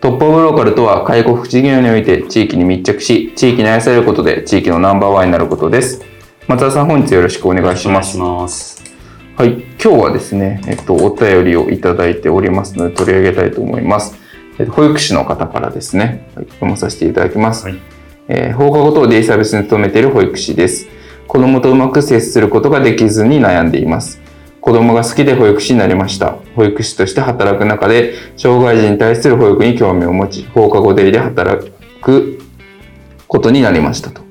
トップオブローカルとは介護福祉事業において地域に密着し地域に愛されることで地域のナンバーワンになることです。松田さん本日よろしくお願いします。ます。はい。今日はですねえっとお便りをいただいておりますので取り上げたいと思います。えっと保育士の方からですね、はい、読まさせていただきます、はい。えー放課後等デイサービスに勤めている保育士です。子供とうまく接することができずに悩んでいます子供が好きで保育士になりました。保育士として働く中で障害児に対する保育に興味を持ち放課後デイで働くことになりましたと。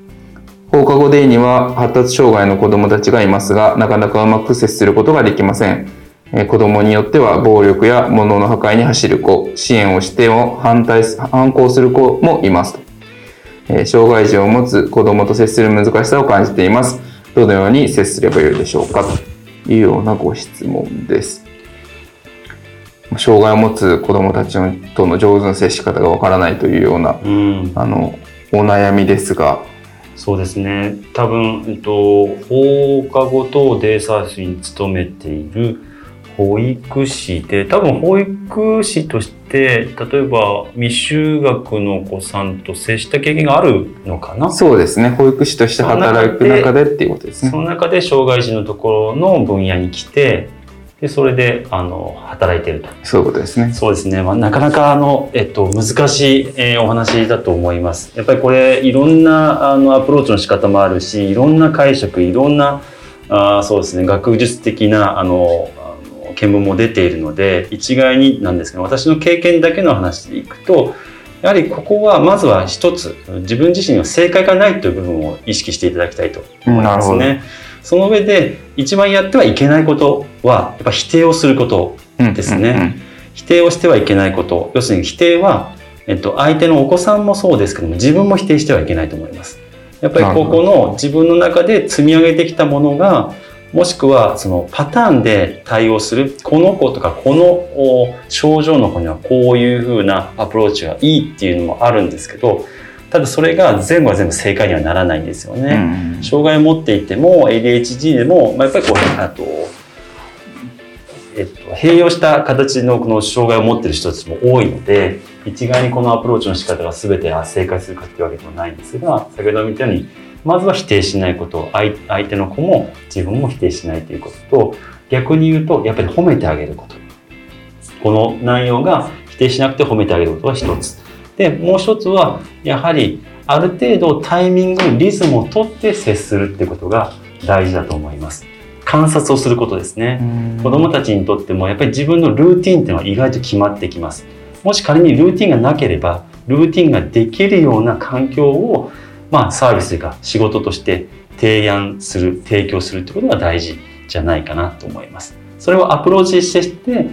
放課後デイには発達障害の子供たちがいますがなかなかうまく接することができません。え子供によっては暴力や物の破壊に走る子支援をしても反対反抗する子もいますと。え障害児を持つ子供と接する難しさを感じています。どのように接すればよいでしょうかと。いうようなご質問です。障害を持つ子供たちとの上手な接し方がわからないというような、うん、あの、お悩みですが、そうですね。多分、えっと、放課後等デイサービスに勤めている保育士で、多分保育士として、例えば未就学のお子さんと接した経験があるのかな？そうですね、保育士として働く中でっていうことですねそ。の中で障害児のところの分野に来て、でそれであの働いていると。そういうことですね。そうですね、まあ、なかなかあの、えっと、難しい、えーお話だと思います。やっぱりこれいろんなあのアプローチの仕方もあるしいろんな解釈いろんなあーそうですね学術的なあの見聞も出ているので一概になんですけど私の経験だけの話でいくとやはりここはまずは一つ自分自身には正解がないという部分を意識していただきたいと思いますね。その上で一番やってはいけないことはやっぱ否定をすることうんですね。うんうん否定をしてはいけないこと。要するに否定は、えっと、相手のお子さんもそうですけども自分も否定してはいけないと思います。やっぱりここの自分の中で積み上げてきたものがもしくはそのパターンで対応するこの子とかこのお症状の子にはこういうふうなアプローチがいいっていうのもあるんですけどただそれが全部は全部正解にはならないんですよね。うんうん障害を持っていても ADHD でも、まあ、やっぱりこうあと、えっと、併用した形のこの障害を持っている人たちも多いので一概にこのアプローチの仕方が全てあ正解するかっていうわけでもないんですが先ほど見たようにまずは否定しないこと相相手の子も自分も否定しないということと逆に言うとやっぱり褒めてあげること。この内容が否定しなくて褒めてあげることが一つ。でもう一つはやはりある程度タイミングリズムをとって接するってことが大事だと思います。観察をすることですね、子供たちにとってもやっぱり自分のルーティンっていうのは意外と決まってきます。もし仮にルーティンがなければルーティンができるような環境をまあサービスというか仕事として提案する提供するってことが大事じゃないかなと思います。それをアプローチしてして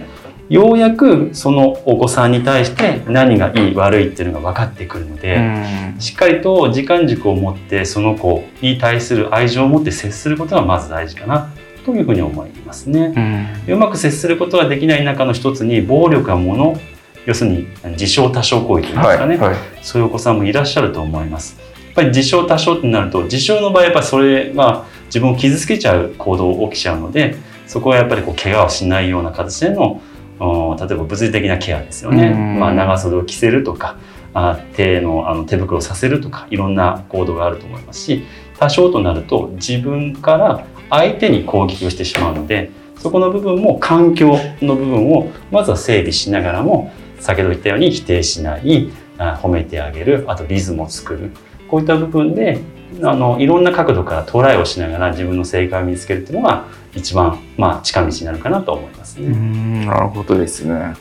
ようやくそのお子さんに対して何がいい悪いっていうのが分かってくるので、うん。しっかりと時間軸を持ってその子に対する愛情を持って接することがまず大事かなというふうに思いますね。うまく接することができない中の一つに暴力や物要するに自傷多少行為というんですかね、はいはい。そういうお子さんもいらっしゃると思います。やっぱり自傷多少ってなると自傷の場合やっぱりそれが自分を傷つけちゃう行動起きちゃうのでそこはやっぱりこう怪我をしないような形でのお例えば物理的なケアですよね、うん。まあ、長袖を着せるとかあ手のあの手袋をさせるとかいろんな行動があると思いますし多少となると自分から相手に攻撃をしてしまうのでそこの部分も環境の部分をまずは整備しながらも先ほど言ったように否定しないあ褒めてあげるあとリズムを作るこういった部分であのいろんな角度からトライをしながら自分の正解を見つけるっていうのが一番、まあ、近道になるかなと思いますうね。んなるほどですね。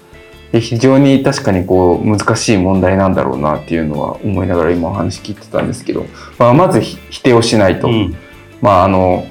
で非常に確かにこう難しい問題なんだろうなっていうのは思いながら今お話聞いてたんですけど、まあ、まずひ否定をしないと、うん。まああの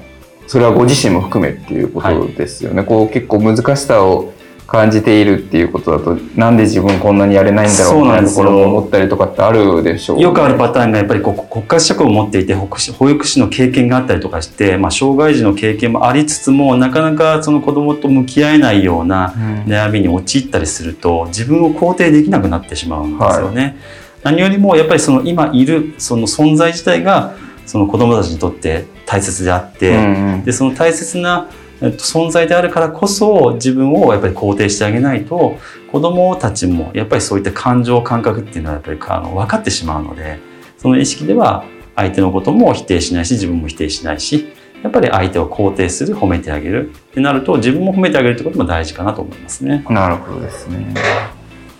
それはご自身も含めっていうことですよね、こう結構難しさを感じているっていうことだとなんで自分こんなにやれないんだろうみたなところも思ったりとかってあるでしょうよくあるパターンがやっぱりこう国家資格を持っていて保育士の経験があったりとかして、まあ、障害児の経験もありつつもなかなかその子どもと向き合えないようなうん。悩みに陥ったりすると自分を肯定できなくなってしまうんですよね。何よりもやっぱりその今いるその存在自体がその子どもたちにとって大切であって、うんうん。でその大切なえっと存在であるからこそ自分をやっぱり肯定してあげないと子どもたちもやっぱりそういった感情感覚っていうのはやっぱりあの分かってしまうのでその意識では相手のことも否定しないし自分も否定しないしやっぱり相手を肯定する褒めてあげるってなると自分も褒めてあげるってことも大事かなと思いますね。なるほどですね。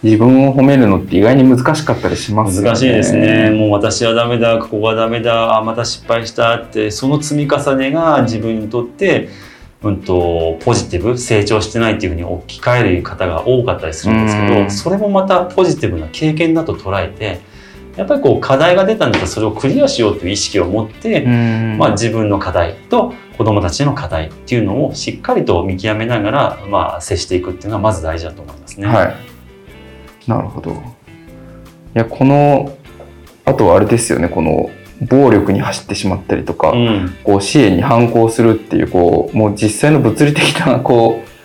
自分を褒めるのって意外に難しかったりしますよね。難しいですね。もう私はダメだ、ここがダメだ、あまた失敗したって、その積み重ねが自分にとって、うんと、ポジティブ、成長してないっていうふうに置き換える方が多かったりするんですけど、うんそれもまたポジティブな経験だと捉えて、やっぱりこう課題が出たんだったらそれをクリアしようという意識を持って、うんまあ、自分の課題と子どもたちの課題っていうのをしっかりと見極めながら、まあ、接していくっていうのがまず大事だと思いますね。はい。なるほど。いや、この、あとはあれですよね、この、暴力に走ってしまったりとか、うんこう、支援に反抗するっていう、こう、もう実際の物理的な、こう、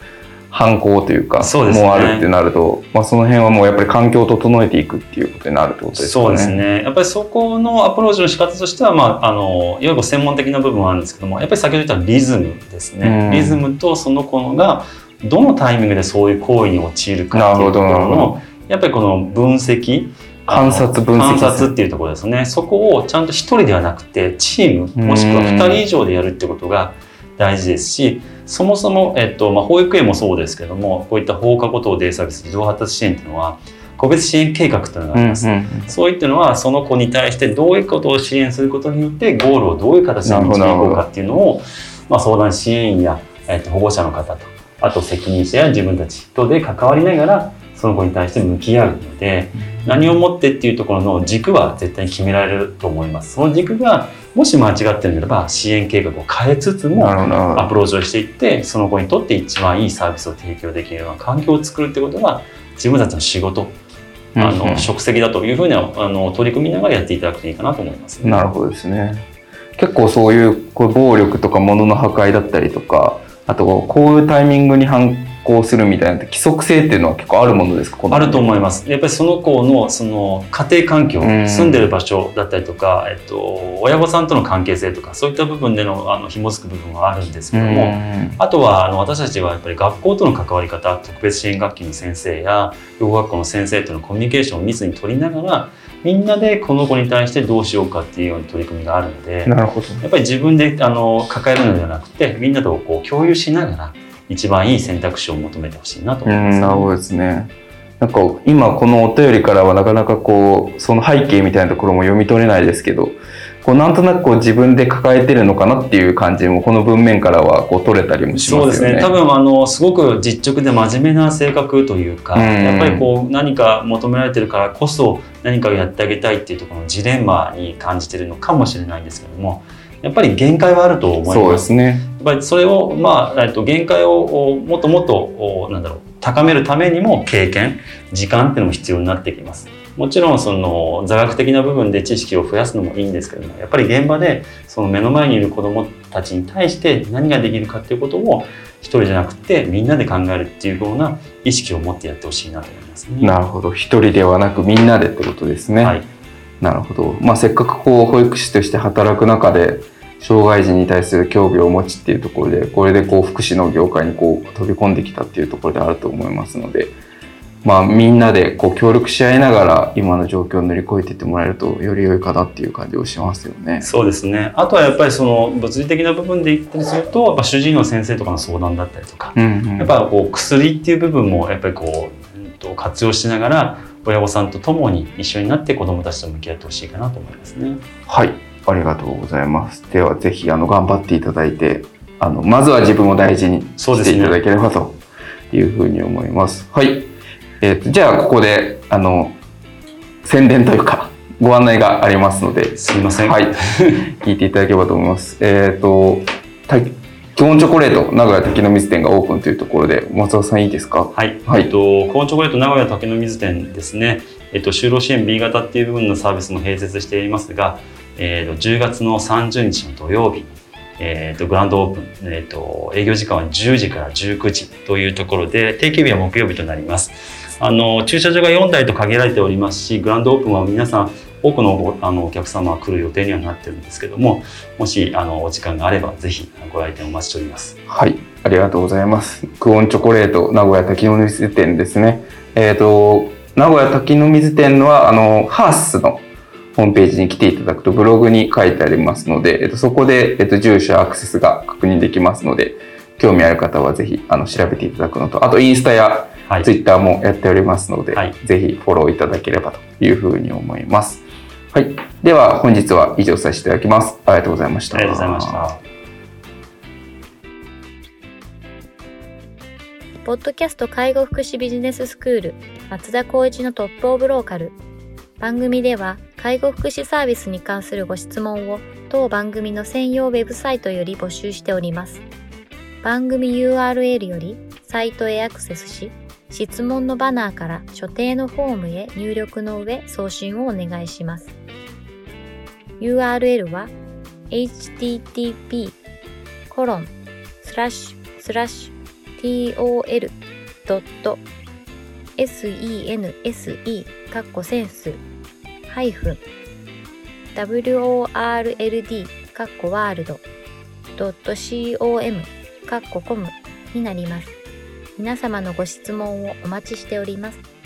反抗というか、そうですねもうあるってなると、まあ、その辺はもうやっぱり環境を整えていくっていうことになるってことですかね。そうです。ね。やっぱりそこのアプローチの仕方としては、まあ、あの、いわゆる専門的な部分はあるんですけども、やっぱり先ほど言ったリズムですね。うんリズムとその子が、どのタイミングでそういう行為に陥るかっていうところの、やっぱりこの分析、観察分析観察っていうところですね。そこをちゃんと一人ではなくて、チーム、もしくは二人以上でやるってことが大事ですし、そもそも、えっと、まあ、保育園もそうですけども、こういった放課後等デイサービス、児童発達支援っていうのは、個別支援計画というのがあります。うんうんそういったのはその子に対してどういうことを支援することによってゴールをどういう形で導いていこうかっていうのを、まあ、相談支援員や、えっと保護者の方とあと責任者や自分たちとで関わりながらその子に対して向き合うので何をもってっていうところの軸は絶対に決められると思います。その軸がもし間違ってるならば支援計画を変えつつもアプローチをしていってその子にとって一番いいサービスを提供できるような環境を作るってことが自分たちの仕事あうんう職責だというふうにあの取り組みながらやっていただくといいかなと思います、ね。なるほどですね。結構そういうこう暴力とか物の破壊だったりとか、あとこういうタイミングに反抗するみたいな規則性っていうのは結構あるものですか？あると思いまます。やっぱりその子のその家庭環境、うん住んでる場所だったりとか、えっと、親御さんとの関係性とかそういった部分でのあの紐づく部分はあるんですけども、あとはあの私たちはやっぱり学校との関わり方特別支援学級の先生や養護学校の先生とのコミュニケーションを密に取りながらみんなでこの子に対してどうしようかっていうような取り組みがあるので。なるほど。やっぱり自分であの抱えるのではなくてみんなとこう共有しながら一番いい選択肢を求めてほしいなとうん、思います、なるほどですね。なんか今このお便りからはなかなかこうその背景みたいなところも読み取れないですけど、こうなんとなくこう自分で抱えてるのかなっていう感じもこの文面からはこう取れたりもしそうですね。ね多分あのすごく実直で真面目な性格というか、うんやっぱりこう何か求められてるからこそ何かをやってあげたいっていうところのジレンマに感じてるのかもしれないんですけどもやっぱり限界はあると思います。そうですね。やっぱりそれを、まあ、えっと限界をおもっともっとおなんだろう高めるためにも経験時間っていうのも必要になってきます。もちろんその座学的な部分で知識を増やすのもいいんですけどもやっぱり現場でその目の前にいる子どもたちに対して何ができるかっていうことを一人じゃなくてみんなで考えるっていうような意識を持ってやってほしいなと思いますね。なるほど。一人ではなくみんなでってことですね。はい、なるほど。まあ、せっかくこう保育士として働く中で障害児に対する興味をお持ちっていうところでこれでこう福祉の業界にこう飛び込んできたっていうところであると思いますので、まあ、みんなでこう協力し合いながら今の状況を乗り越えていってもらえるとより良いかなっていう感じをしますよね。そうですねあとはやっぱりその物理的な部分で言ったりするとやっぱ主治医の先生とかの相談だったりとかうんうんやっぱこう薬っていう部分もやっぱりこう、うんと活用しながら親御さんと共に一緒になって子どもたちと向き合ってほしいかなと思いますね。はい、ありがとうございます。ではぜひあの頑張っていただいて、あのまずは自分を大事にしていただければというふうに思います。はい、えーとじゃあここであの宣伝というかご案内がありますので、すみません。はい、聞いていただければと思います。えっ、と、た基本チョコレート名古屋滝の水店がオープンというところで、松尾さんいいですか？はい、はい。えっと、コーンチョコレート名古屋竹の水店ですね、えっと、就労支援 B 型っていう部分のサービスも併設していますが、えっと、10月の30日の土曜日、えっと、グランドオープン、えっと、営業時間は10時から19時というところで、定休日は木曜日となります。あの、駐車場が4台と限られておりますし、グランドオープンは皆さん、多くのごあのお客様が来る予定にはなってるんですけども、もしあのお時間があれば、ぜひご来店お待ちしております。はい、ありがとうございます。クオンチョコレート名古屋滝の水店ですね。えっ、と、名古屋滝の水店のは、あの、ハースのホームページに来ていただくとブログに書いてありますので、えっと、そこで、えっと、住所、アクセスが確認できますので、興味ある方はぜひあの調べていただくのと、あとインスタやはいツイッターもやっておりますので、はいぜひフォローいただければというふうに思います。はい。では本日は以上させていただきます。ありがとうございました。ありがとうございました。ポッドキャスト介護福祉ビジネススクール松田光一のトップオブローカル番組では介護福祉サービスに関するご質問を当番組の専用ウェブサイトより募集しております番組 URL よりサイトへアクセスし質問のバナーから所定のフォームへ入力の上送信をお願いします URL は http コロンスラッシュスラッシュ tol.sense かっこセンスハイフン world かっこワールド .com かっこコムになります。皆様のご質問をお待ちしております。